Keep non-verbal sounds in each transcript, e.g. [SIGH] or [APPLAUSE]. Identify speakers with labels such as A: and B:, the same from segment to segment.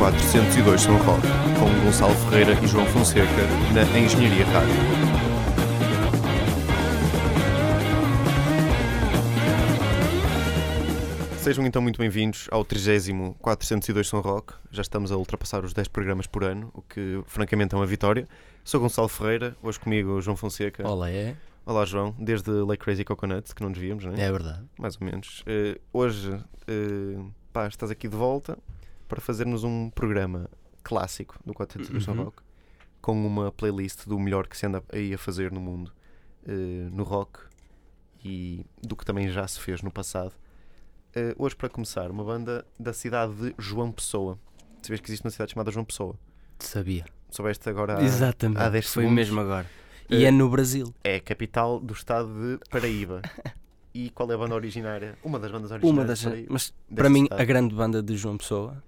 A: 402 São Roque, com Gonçalo Ferreira e João Fonseca na Engenharia Rádio. Sejam então muito bem-vindos ao 30 402 São Roque. Já estamos a ultrapassar os 10 programas por ano, o que francamente é uma vitória. Sou Gonçalo Ferreira, hoje comigo João Fonseca.
B: Olá, é?
A: Olá João, desde Lake Crazy Coconut, que não nos víamos, não é?
B: É verdade.
A: Mais ou menos. Uh, hoje, uh, pá, estás aqui de volta para fazermos um programa clássico do 402 uhum. Rock com uma playlist do melhor que se anda aí a fazer no mundo uh, no rock e do que também já se fez no passado. Uh, hoje, para começar, uma banda da cidade de João Pessoa. Sabias que existe uma cidade chamada João Pessoa?
B: Sabia.
A: Soubeste agora há,
B: Exatamente.
A: há 10
B: Foi
A: segundos.
B: mesmo agora. E uh, é no Brasil.
A: É a capital do estado de Paraíba. [LAUGHS] e qual é a banda originária? Uma das bandas originárias.
B: Uma das. Mas para mim, cidade. a grande banda de João Pessoa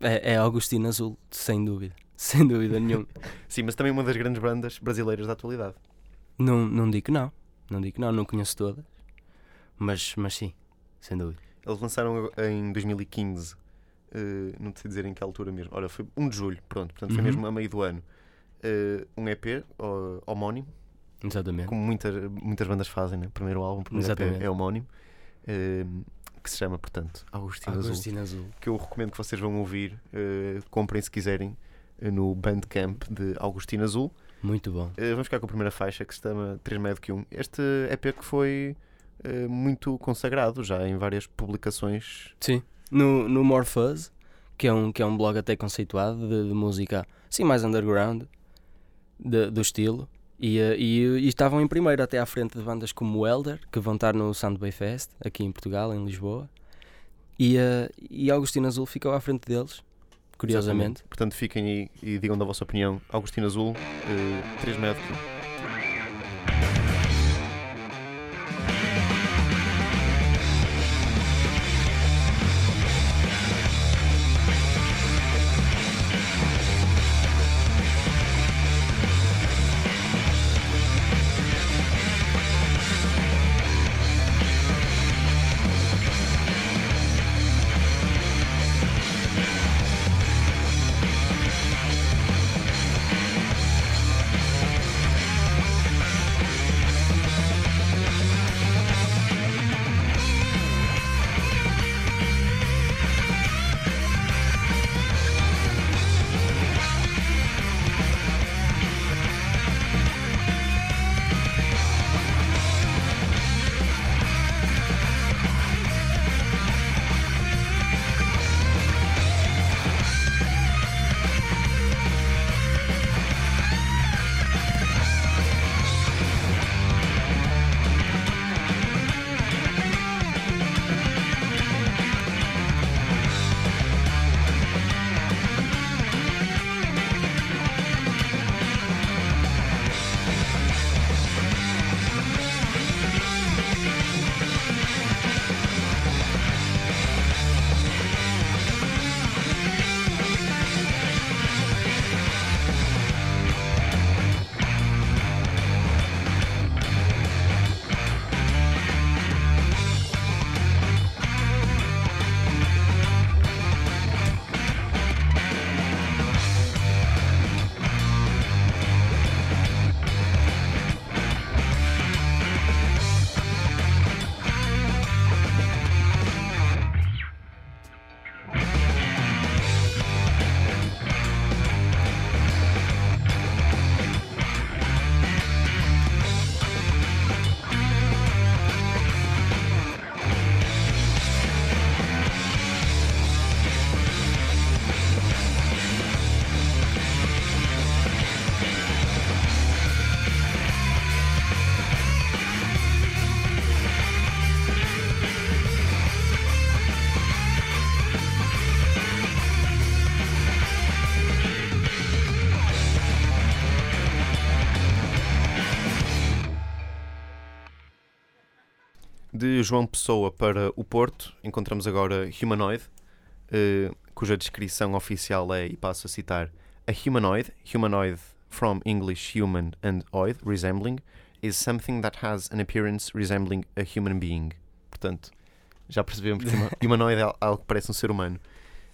B: é, é Augustina Azul, sem dúvida. [LAUGHS] Sem dúvida nenhuma.
A: Sim, mas também uma das grandes bandas brasileiras da atualidade.
B: Não, não digo que não. Não digo que não, não conheço todas. Mas, mas sim, sem dúvida.
A: Eles lançaram em 2015, uh, não sei dizer em que altura mesmo. Olha, foi 1 de julho, pronto, portanto foi uhum. mesmo a meio do ano. Uh, um EP uh, homónimo.
B: Exatamente.
A: Como muitas, muitas bandas fazem, né? Primeiro álbum, primeiro
B: Exatamente.
A: EP é homónimo. Uh, que se chama, portanto, Agostinho,
B: Agostinho
A: Azul,
B: Azul,
A: Que eu recomendo que vocês vão ouvir. Uh, comprem se quiserem no Bandcamp de Agostinho Azul.
B: Muito bom.
A: Uh, vamos ficar com a primeira faixa que se chama 3 Médio que 1. Este EP que foi muito consagrado já em várias publicações.
B: Sim. No, no More Fuzz, que é um, que é um blog até conceituado de, de música assim mais underground, de, do estilo. E, e, e, estavam em primeiro até à frente de bandas como Elder, que vão estar no Soundway Fest, aqui em Portugal, em Lisboa. E, uh, e Augustino Azul ficou à frente deles, curiosamente.
A: Exatamente. Portanto, fiquem aí e digam da vossa opinião. Augustino Azul, uh, 3 metros. De João Pessoa para o Porto, encontramos agora Humanoid, uh, cuja descrição oficial é, e passo a citar, a humanoid, humanoid from English human and oid, resembling, is something that has an appearance resembling a human being. Portanto, já percebemos que [LAUGHS] humanoid é algo que parece um ser humano.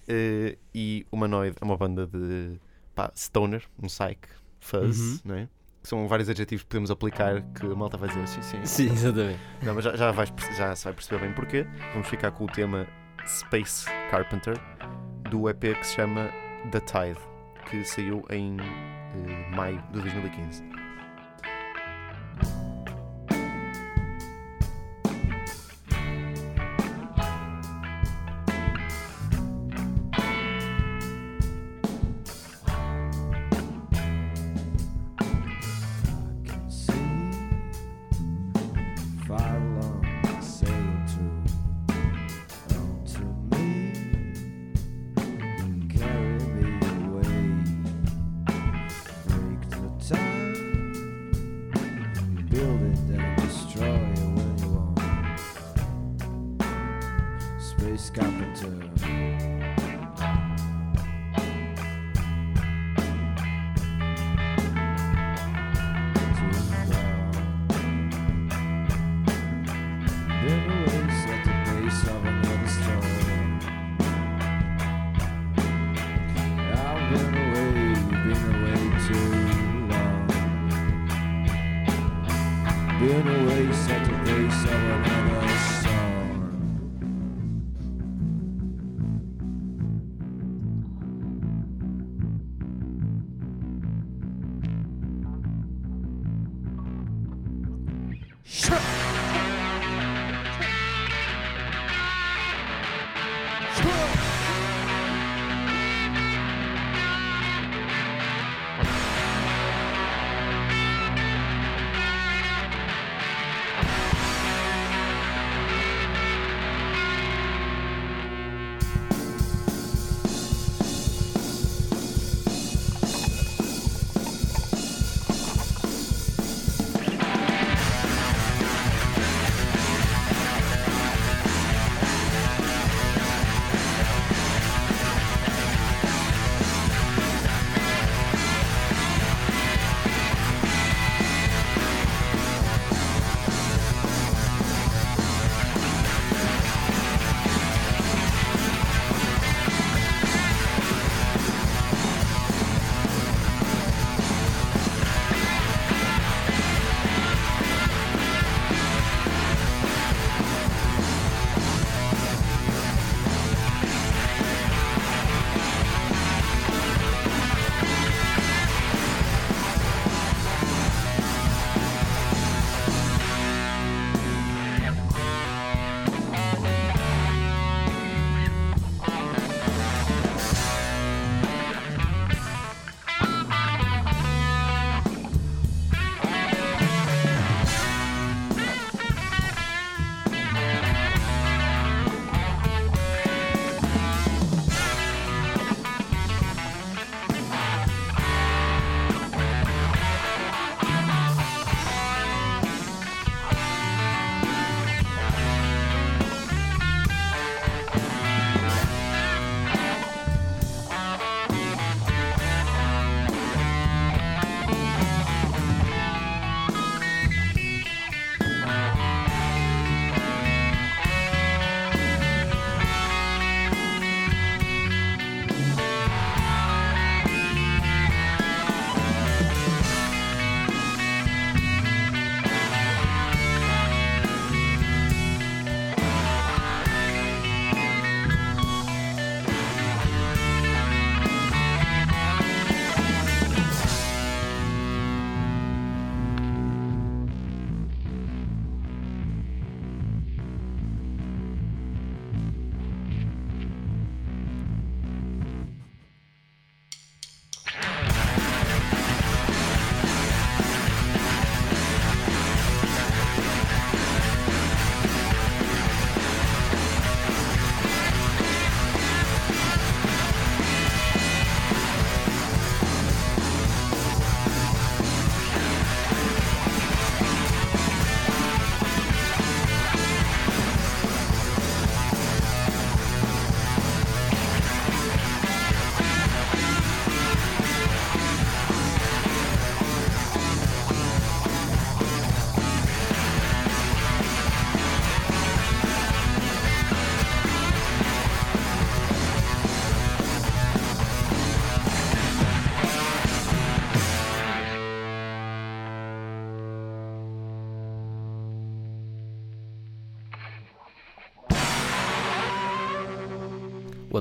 C: Eh, e Humanoid é uma banda de pá, stoner, um psych, fuzz,
A: Uhum.
C: não é? São vários adjetivos que podemos aplicar que a malta vai dizer sim, sim.
A: Sim, exatamente.
C: Não, mas já, já, vais, já se vai perceber bem porquê. Vamos ficar com o tema Space Carpenter do EP que se chama The Tide, que saiu em eh, maio de 2015.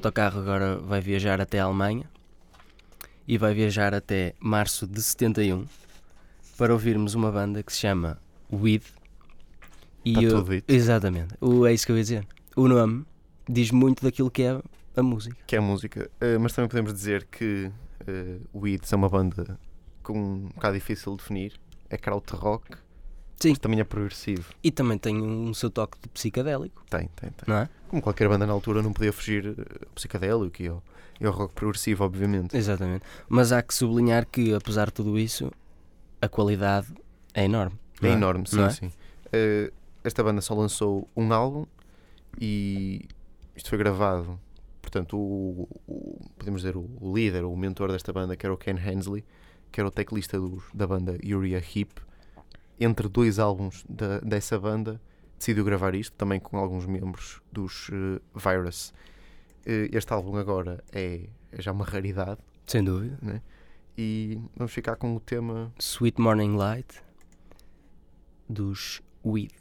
B: Autocarro agora vai viajar até a Alemanha e vai viajar até março de 71 para ouvirmos uma banda que se chama Weed. E
A: Está
B: o-
A: tudo dito.
B: Exatamente, o, é isso que eu ia dizer. O nome diz muito daquilo que é a música.
A: Que é a música. Eh, mas também podemos dizer que Weeds é uma banda com um bocado difícil de definir. É krautrock,
B: Sim.
A: mas também é progressivo.
B: E também tem um seu toque de psicadélico,
A: Tem, tem, tem.
B: não é?
A: Como qualquer banda na altura não podia fugir eh, ao psicadélico e ao, e ao rock progressivo, obviamente.
B: Exatamente. Mas há que sublinhar que, apesar de tudo isso, a qualidade é enorme.
A: É
B: não
A: enorme, sim,
B: é?
A: sim. Eh, esta banda só lançou um álbum e isto foi gravado. Portanto, o, o- podemos dizer o, o líder, o mentor desta banda, que era o Ken Hensley, que era o teclista do- da banda Uriah Heep, entre dois álbuns da- dessa banda, decidiu gravar isto, também com alguns membros dos eh, Virus. Eh, este álbum agora é, é já uma raridade
B: Sem dúvida.
A: e vamos ficar com o tema
B: Sweet Morning Light dos Weed.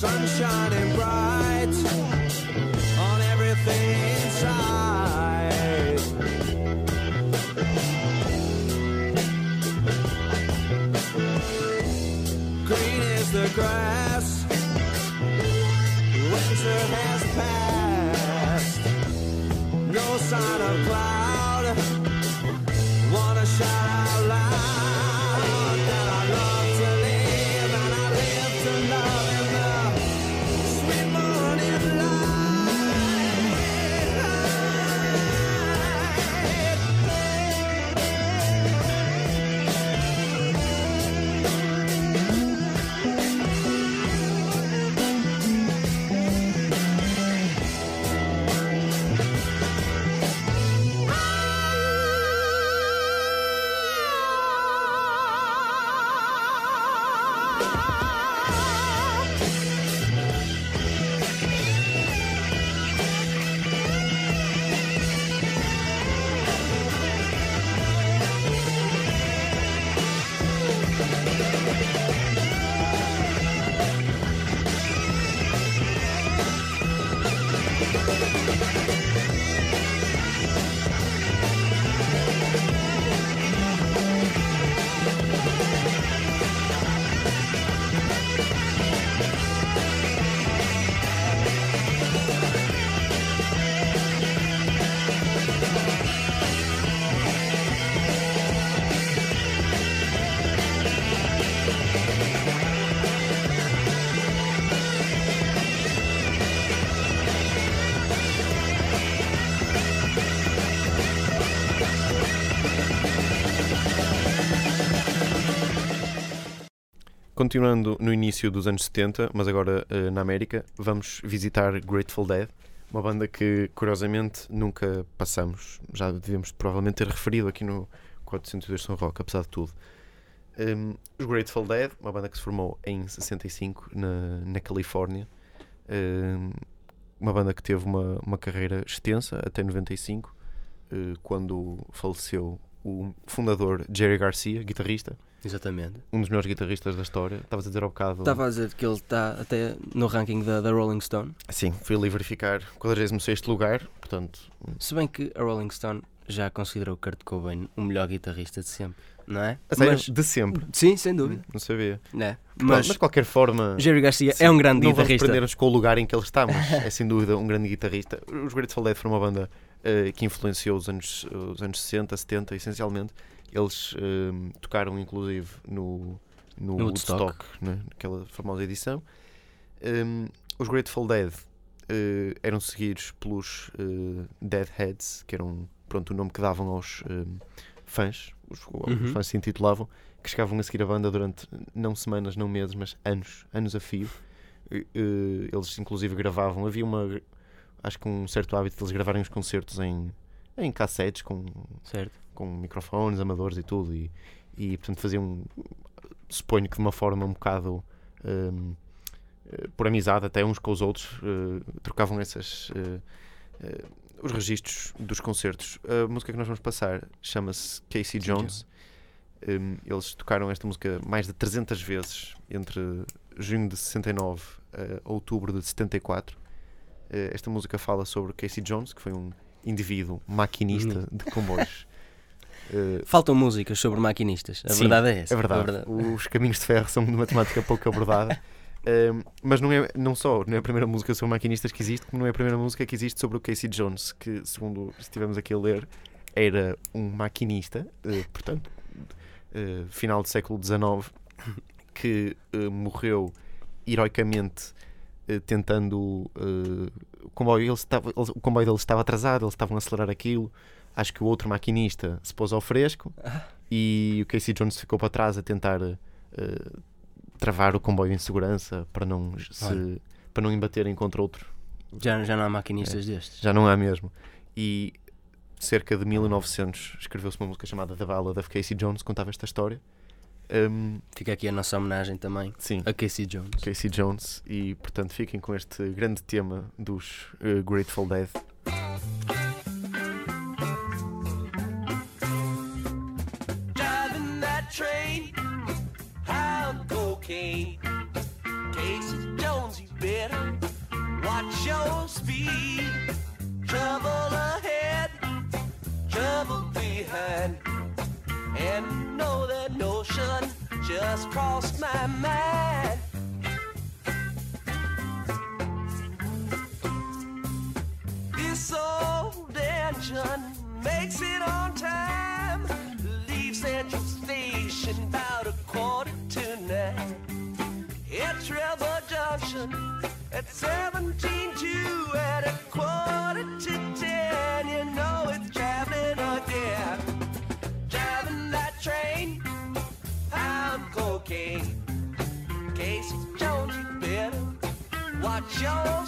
D: sun shining bright on everything inside. Green is the grass, winter has passed, no sign of clouds.
A: Continuando no início dos anos 70, mas agora eh, na América, vamos visitar Grateful Dead, uma banda que curiosamente nunca passamos. Já devemos provavelmente ter referido aqui no 402 São Roque, apesar de tudo. Um, os Grateful Dead, uma banda que se formou em 65 na, na Califórnia. Um, uma banda que teve uma, uma carreira extensa até 95, eh, quando faleceu o fundador Jerry Garcia, guitarrista,
B: Exatamente.
A: um dos melhores guitarristas da história. Estavas a dizer ao bocado.
B: Estava a dizer que ele está até no ranking da, da Rolling Stone.
A: Sim, fui ali verificar 46 lugar, portanto,
B: Se bem que a Rolling Stone já considerou Kurt Cobain o melhor guitarrista de sempre, não é?
A: sério,
B: Mas,
A: de sempre.
B: sim, sem dúvida.
A: Não sabia.
B: Né?
A: Mas, de qualquer forma,
B: Jerry Garcia
A: sim,
B: é um grande
A: não
B: guitarrista.
A: prender-nos com o lugar em que ele está, mas [LAUGHS] é sem dúvida um grande guitarrista. Os Grateful Dead foram uma banda eh, que influenciou os anos, os anos 60, 70, essencialmente. Eles eh, tocaram inclusive no, no,
B: No
A: Woodstock,
B: Woodstock.
A: né, naquela famosa edição. Um, os Grateful Dead eh, eram seguidos pelos eh, Deadheads, que eram pronto, o nome que davam aos eh, fãs, os,
B: Uhum.
A: os fãs se intitulavam, que chegavam a seguir a banda durante não semanas, não meses, mas anos, anos a fio. Eh, eles inclusive gravavam, havia uma acho que um certo hábito de eles gravarem os concertos em, em cassetes com,
B: Certo.
A: Com microfones, amadores e tudo, e, e portanto faziam, suponho que de uma forma um bocado hum, eh, por amizade até uns com os outros, eh, trocavam essas eh, eh, os registros dos concertos. A música que nós vamos passar chama-se Casey Jones. Hum, eles tocaram esta música mais de 300 vezes entre junho de 69 a outubro de 74. Eh, esta música fala sobre Casey Jones, que foi um indivíduo maquinista de comboios. [LAUGHS] Eh,
B: Faltam músicas sobre maquinistas. A
A: Sim,
B: verdade é essa.
A: é verdade. Os caminhos de ferro são de uma temática pouco abordada. [LAUGHS] Um, mas não é não só, não é a primeira música sobre maquinistas que existe, como não é a primeira música que existe sobre o Casey Jones, que, segundo estivemos aqui a ler, era um maquinista, eh, portanto, eh, final do século XIX, que morreu heroicamente tentando. o, comboio, ele estava, ele- o comboio dele estava atrasado, eles estavam a acelerar aquilo. Acho que o outro maquinista se pôs ao fresco [LAUGHS] e o Casey Jones ficou para trás a tentar eh, travar o comboio em segurança para não, se,
B: Olha.
A: para não embaterem contra outro.
B: Já, já não há maquinistas destes.
A: Já não há mesmo. E cerca de 1900 escreveu-se uma música chamada The Ballad of Casey Jones, contava esta história. Um,
B: Fica aqui a nossa homenagem também
A: sim,
B: a Casey Jones.
A: Casey Jones. E portanto fiquem com este grande tema dos eh, Grateful Dead.
E: just crossed my mind. This old engine makes it on time. Leaves Central Station about a quarter to nine. Hits River Junction at seven. show.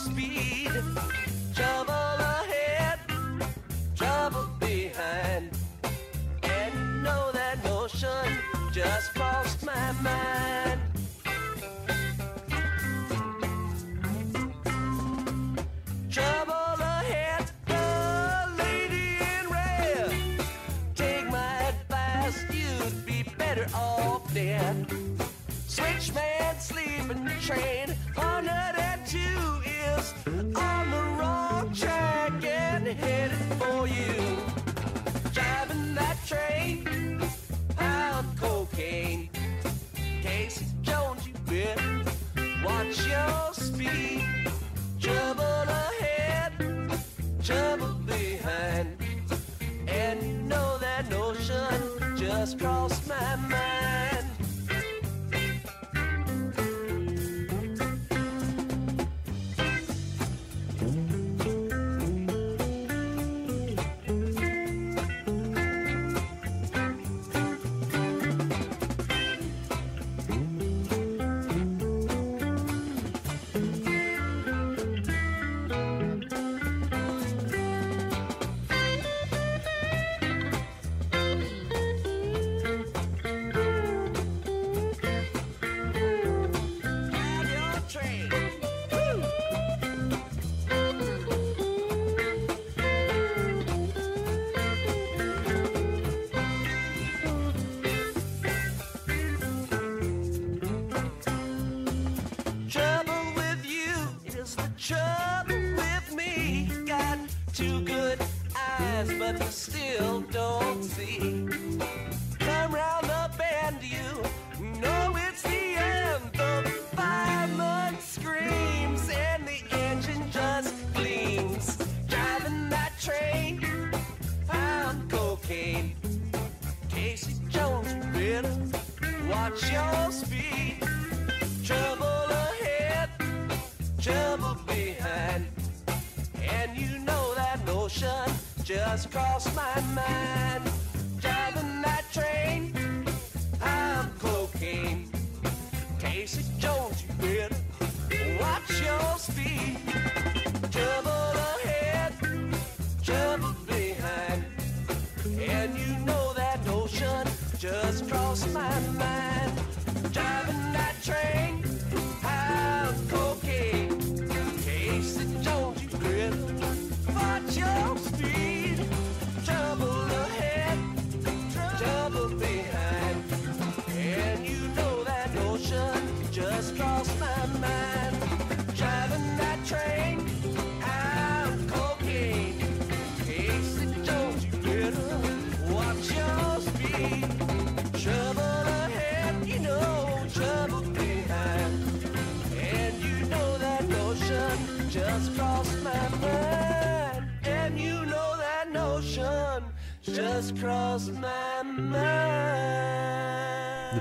E: Cross my mind.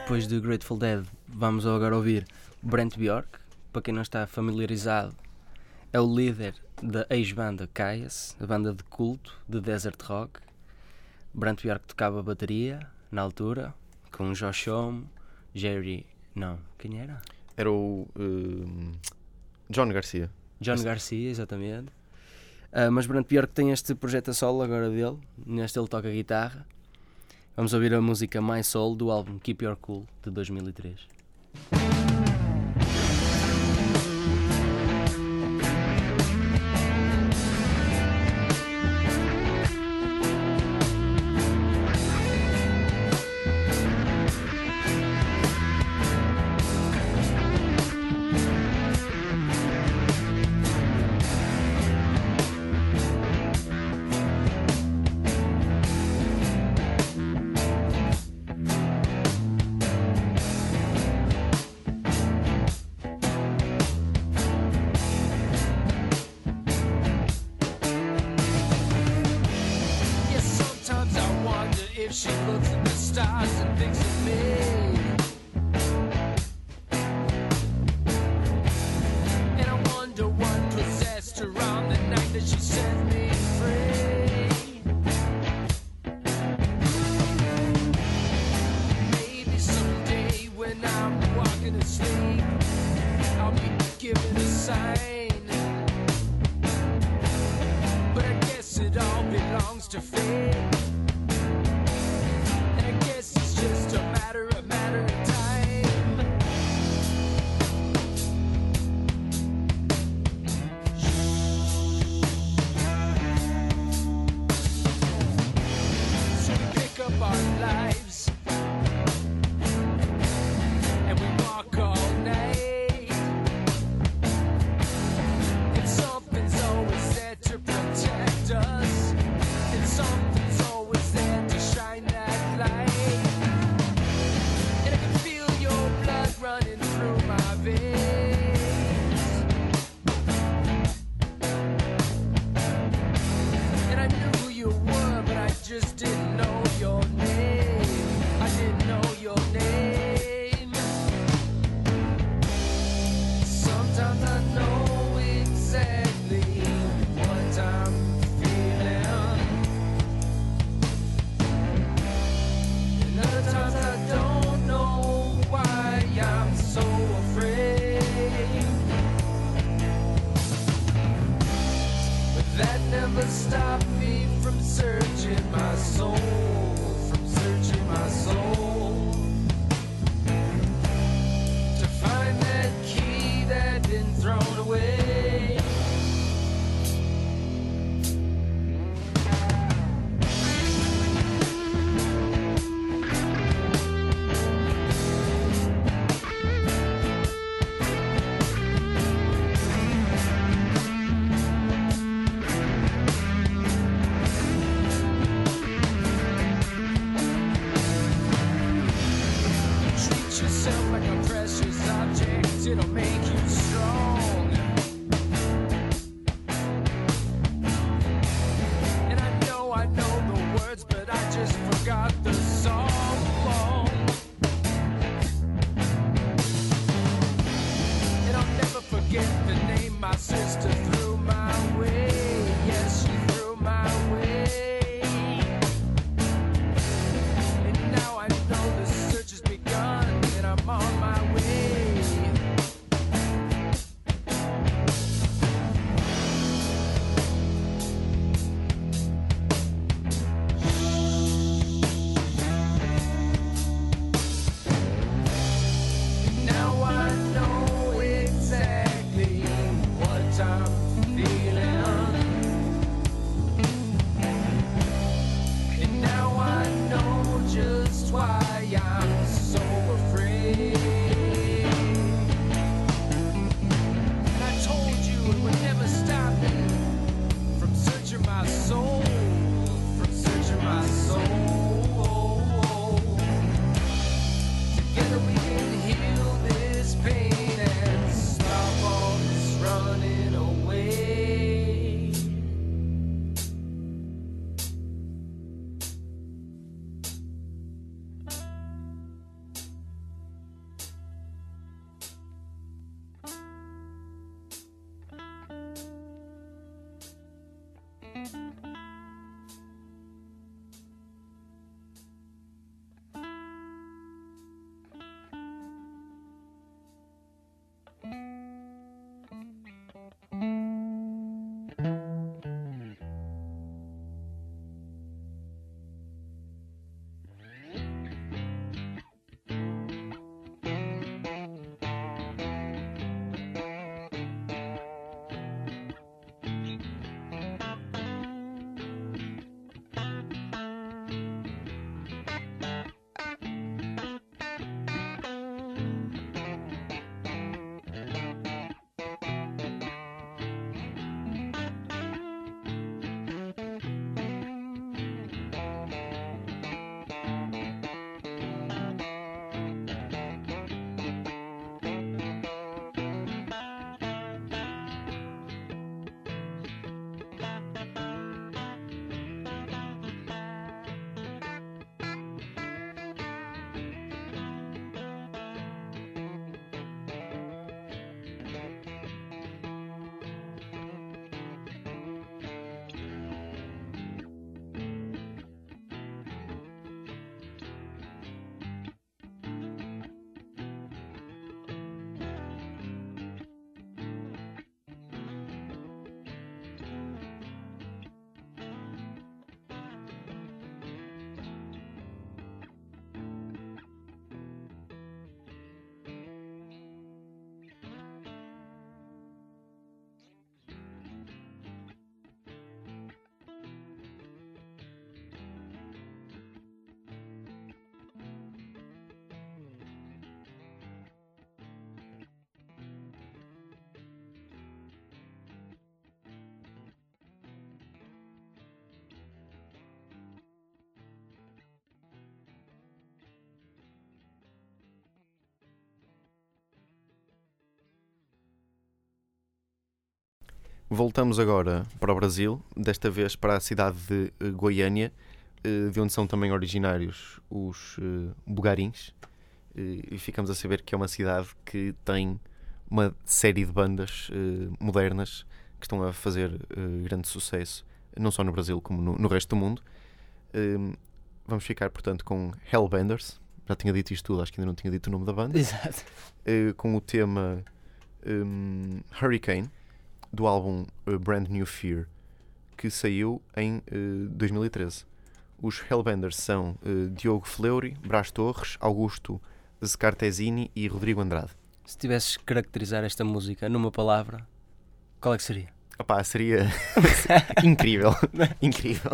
B: depois do Grateful Dead, vamos agora ouvir Brent Bjork. Para quem não está familiarizado, é o líder da ex-banda Caias, a banda de culto de desert rock. Brent Bjork tocava bateria na altura, com Josh Homme, Jerry. Não, quem era?
A: Era o. Uh, John Garcia.
B: John
A: Esse...
B: Garcia, exatamente. Uh, mas Brent Bjork tem este projeto a solo agora dele. Neste ele toca guitarra. Vamos ouvir a música My Soul do álbum Keep Your Cool de 2003.
A: Voltamos agora para o Brasil, desta vez para a cidade de eh, Goiânia, eh, de onde são também originários os eh, bugarins. E ficamos a saber que é uma cidade que tem uma série de bandas modernas que estão a fazer grande sucesso, não só no Brasil como no, resto do mundo. Eh, vamos ficar, portanto, com Hellbenders. Já tinha dito isto tudo, acho que ainda não tinha dito o nome da banda.
B: Exato.
A: com o tema hum, Hurricane do álbum eh, Brand New Fear que saiu em eh, 2013. Os Hellbenders são eh, Diogo Fleury, Brás Torres, Augusto Scartesini e Rodrigo Andrade.
B: Se tivesses que caracterizar esta música numa palavra, qual é que seria?
A: Opá, seria [LAUGHS] incrível. [LAUGHS] incrível.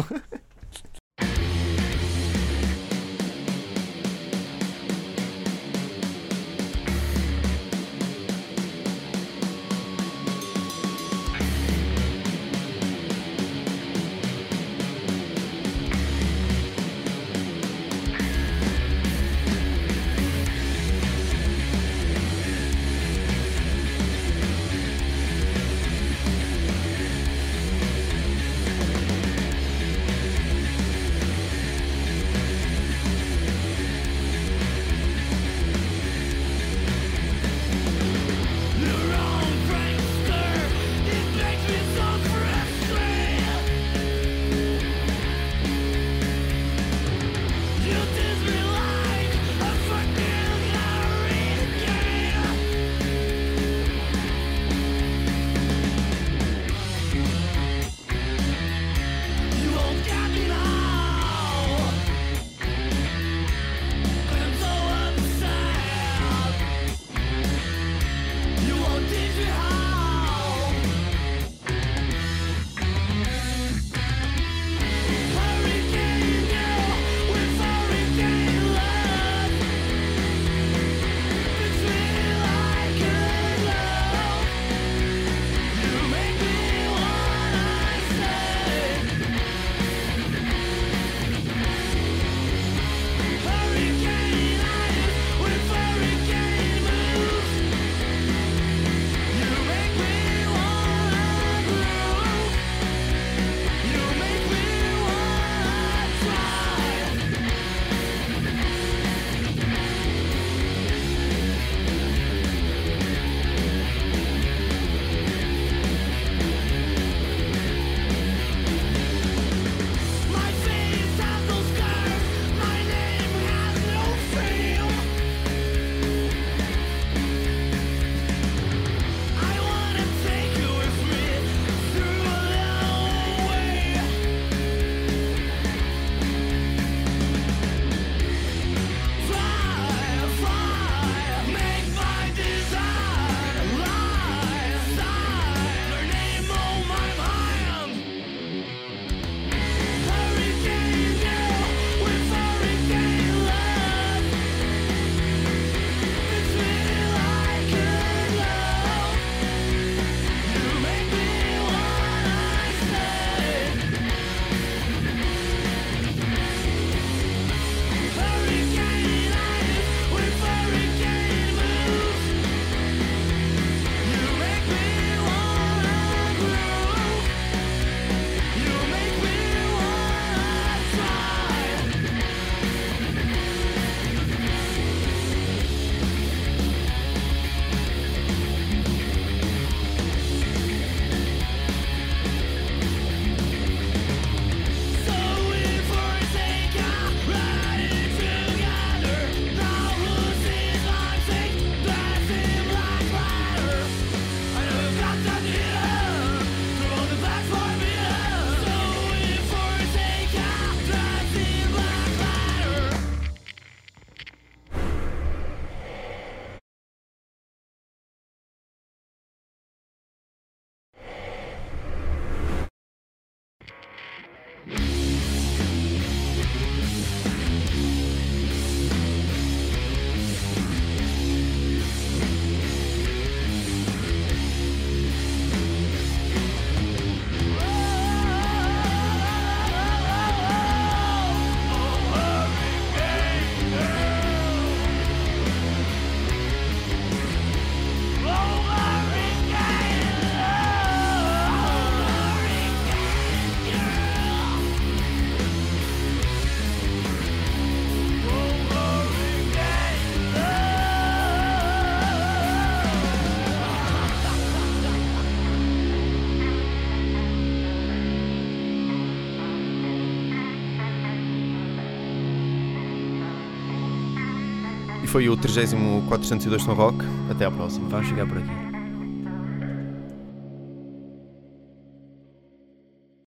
A: Foi o 3402 Tom Rock. Até à próxima.
B: Vamos chegar por aqui.